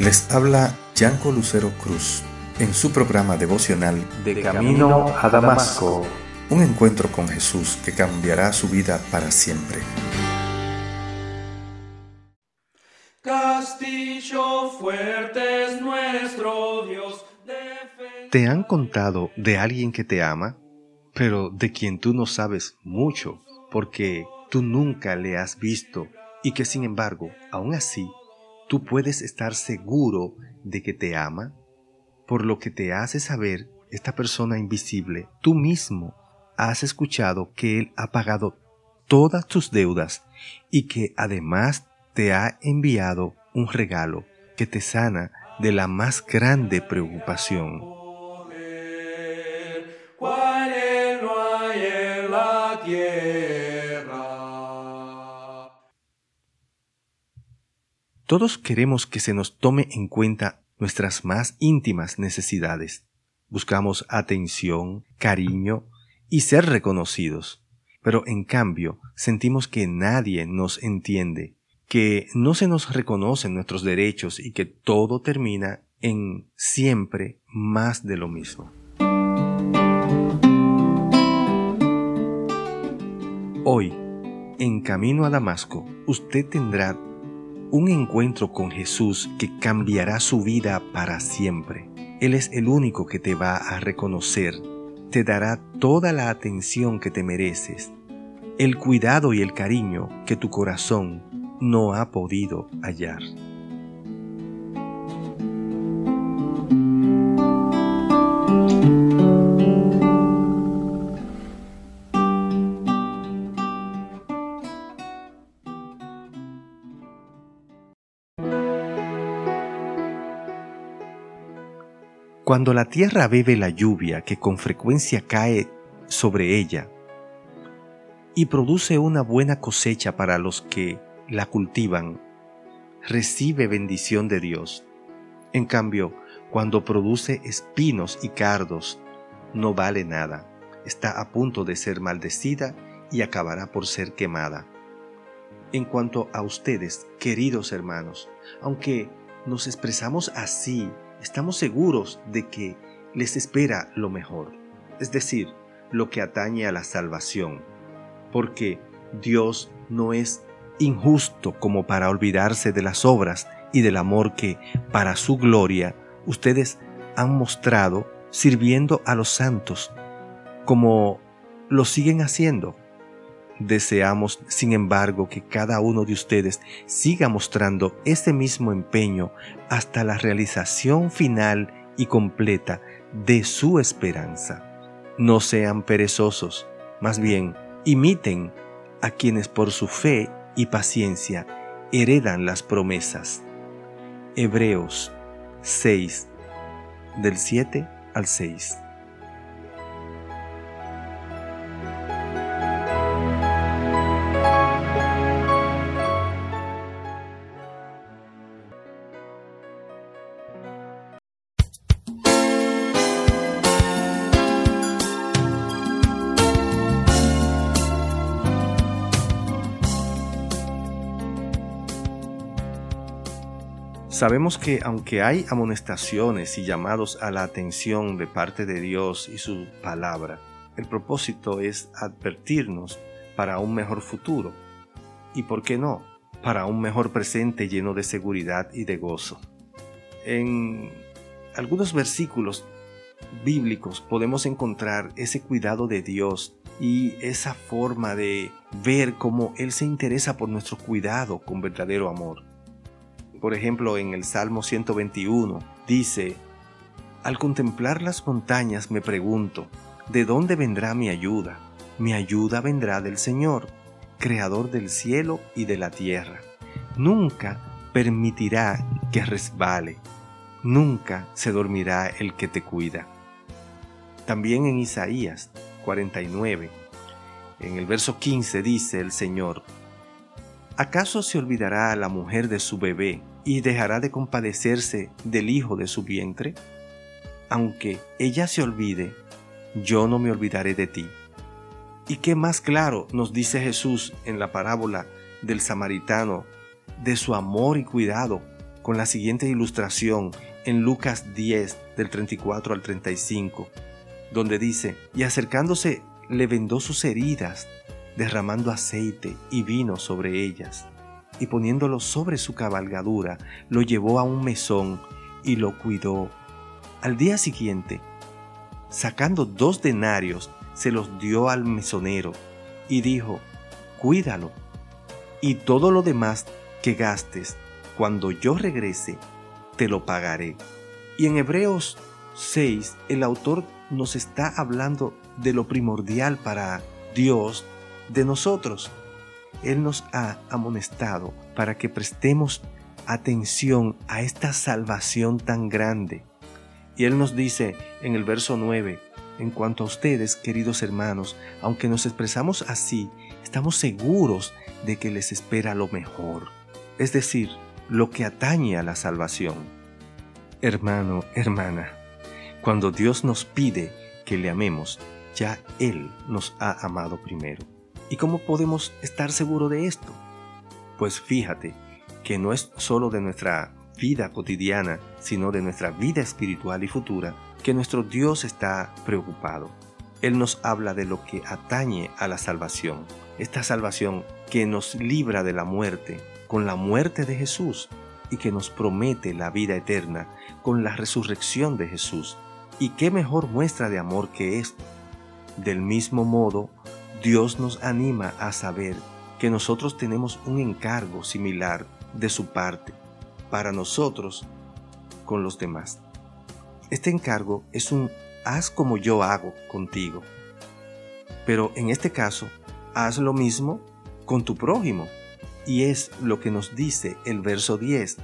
Les habla Yanco Lucero Cruz en su programa devocional De Camino a Damasco, un encuentro con Jesús que cambiará su vida para siempre. Castillo fuerte es nuestro Dios. ¿Te han contado de alguien que te ama, pero de quien tú no sabes mucho, porque tú nunca le has visto y que sin embargo, aún así, tú puedes estar seguro de que te ama? Por lo que te hace saber esta persona invisible, tú mismo has escuchado que Él ha pagado todas tus deudas y que además te ha enviado un regalo que te sana de la más grande preocupación. Todos queremos que se nos tome en cuenta nuestras más íntimas necesidades. Buscamos atención, cariño y ser reconocidos. Pero en cambio sentimos que nadie nos entiende, que no se nos reconocen nuestros derechos y que todo termina en siempre más de lo mismo. Hoy, en camino a Damasco, usted tendrá un encuentro con Jesús que cambiará su vida para siempre. Él es el único que te va a reconocer, te dará toda la atención que te mereces, el cuidado y el cariño que tu corazón no ha podido hallar. Cuando la tierra bebe la lluvia que con frecuencia cae sobre ella y produce una buena cosecha para los que la cultivan, recibe bendición de Dios. En cambio, cuando produce espinos y cardos, no vale nada, está a punto de ser maldecida y acabará por ser quemada. En cuanto a ustedes, queridos hermanos, aunque nos expresamos así estamos seguros de que les espera lo mejor, es decir, lo que atañe a la salvación, porque Dios no es injusto como para olvidarse de las obras y del amor que, para su gloria, ustedes han mostrado sirviendo a los santos, como lo siguen haciendo. Deseamos, sin embargo, que cada uno de ustedes siga mostrando ese mismo empeño hasta la realización final y completa de su esperanza. No sean perezosos, más bien imiten a quienes por su fe y paciencia heredan las promesas. Hebreos 6, del 7 al 6. Sabemos que aunque hay amonestaciones y llamados a la atención de parte de Dios y su palabra, el propósito es advertirnos para un mejor futuro y, ¿por qué no?, para un mejor presente lleno de seguridad y de gozo. En algunos versículos bíblicos podemos encontrar ese cuidado de Dios y esa forma de ver cómo Él se interesa por nuestro cuidado con verdadero amor. Por ejemplo, en el Salmo 121 dice, Al contemplar las montañas me pregunto, ¿de dónde vendrá mi ayuda? Mi ayuda vendrá del Señor, Creador del cielo y de la tierra. Nunca permitirá que resbale, nunca se dormirá el que te cuida. También en Isaías 49, en el verso 15 dice el Señor, ¿acaso se olvidará la mujer de su bebé y dejará de compadecerse del hijo de su vientre? Aunque ella se olvide, yo no me olvidaré de ti. ¿Y qué más claro nos dice Jesús en la parábola del samaritano de su amor y cuidado con la siguiente ilustración en Lucas 10 del 34 al 35, donde dice, y acercándose le vendó sus heridas, derramando aceite y vino sobre ellas, y poniéndolo sobre su cabalgadura, lo llevó a un mesón y lo cuidó. Al día siguiente, sacando dos denarios, se los dio al mesonero y dijo, cuídalo, y todo lo demás que gastes, cuando yo regrese, te lo pagaré. Y en Hebreos 6, el autor nos está hablando de lo primordial para Dios de nosotros. Él nos ha amonestado para que prestemos atención a esta salvación tan grande. Y Él nos dice en el verso 9, en cuanto a ustedes, queridos hermanos, aunque nos expresamos así, estamos seguros de que les espera lo mejor, es decir, lo que atañe a la salvación. Hermano, hermana, cuando Dios nos pide que le amemos, ya Él nos ha amado primero. ¿Y cómo podemos estar seguros de esto? Pues fíjate que no es solo de nuestra vida cotidiana, sino de nuestra vida espiritual y futura, que nuestro Dios está preocupado. Él nos habla de lo que atañe a la salvación, esta salvación que nos libra de la muerte con la muerte de Jesús y que nos promete la vida eterna con la resurrección de Jesús. ¿Y qué mejor muestra de amor que esto? Del mismo modo, Dios nos anima a saber que nosotros tenemos un encargo similar de su parte para nosotros con los demás. Este encargo es un haz como yo hago contigo. Pero en este caso, haz lo mismo con tu prójimo. Y es lo que nos dice el verso 10,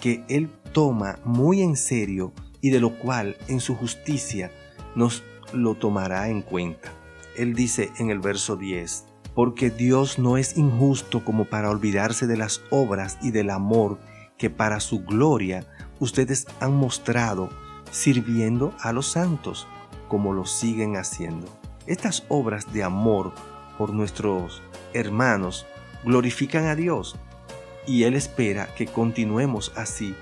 que Él toma muy en serio y de lo cual en su justicia nos lo tomará en cuenta. Él dice en el verso 10, porque Dios no es injusto como para olvidarse de las obras y del amor que para su gloria ustedes han mostrado sirviendo a los santos, como lo siguen haciendo. Estas obras de amor por nuestros hermanos glorifican a Dios y Él espera que continuemos así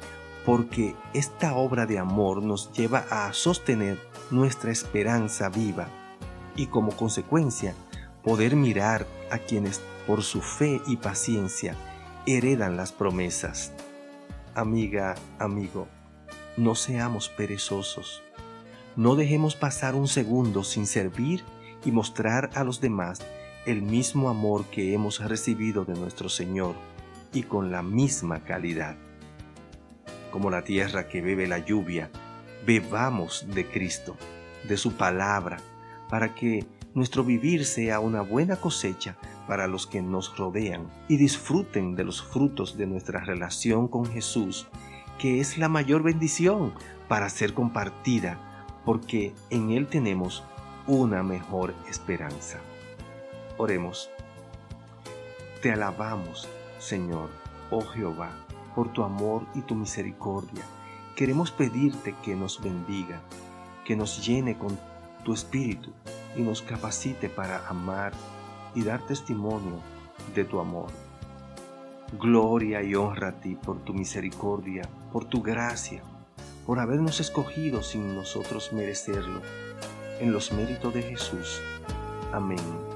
porque esta obra de amor nos lleva a sostener nuestra esperanza viva y como consecuencia poder mirar a quienes por su fe y paciencia heredan las promesas. Amiga, amigo, no seamos perezosos. No dejemos pasar un segundo sin servir y mostrar a los demás el mismo amor que hemos recibido de nuestro Señor y con la misma calidad. Como la tierra que bebe la lluvia, bebamos de Cristo, de su palabra, para que nuestro vivir sea una buena cosecha para los que nos rodean y disfruten de los frutos de nuestra relación con Jesús que es la mayor bendición para ser compartida, porque en Él tenemos una mejor esperanza. Oremos. Te alabamos, Señor, oh Jehová, por tu amor y tu misericordia. Queremos pedirte que nos bendiga, que nos llene con tu espíritu y nos capacite para amar y dar testimonio de tu amor. Gloria y honra a ti por tu misericordia, por tu gracia, por habernos escogido sin nosotros merecerlo, en los méritos de Jesús. Amén.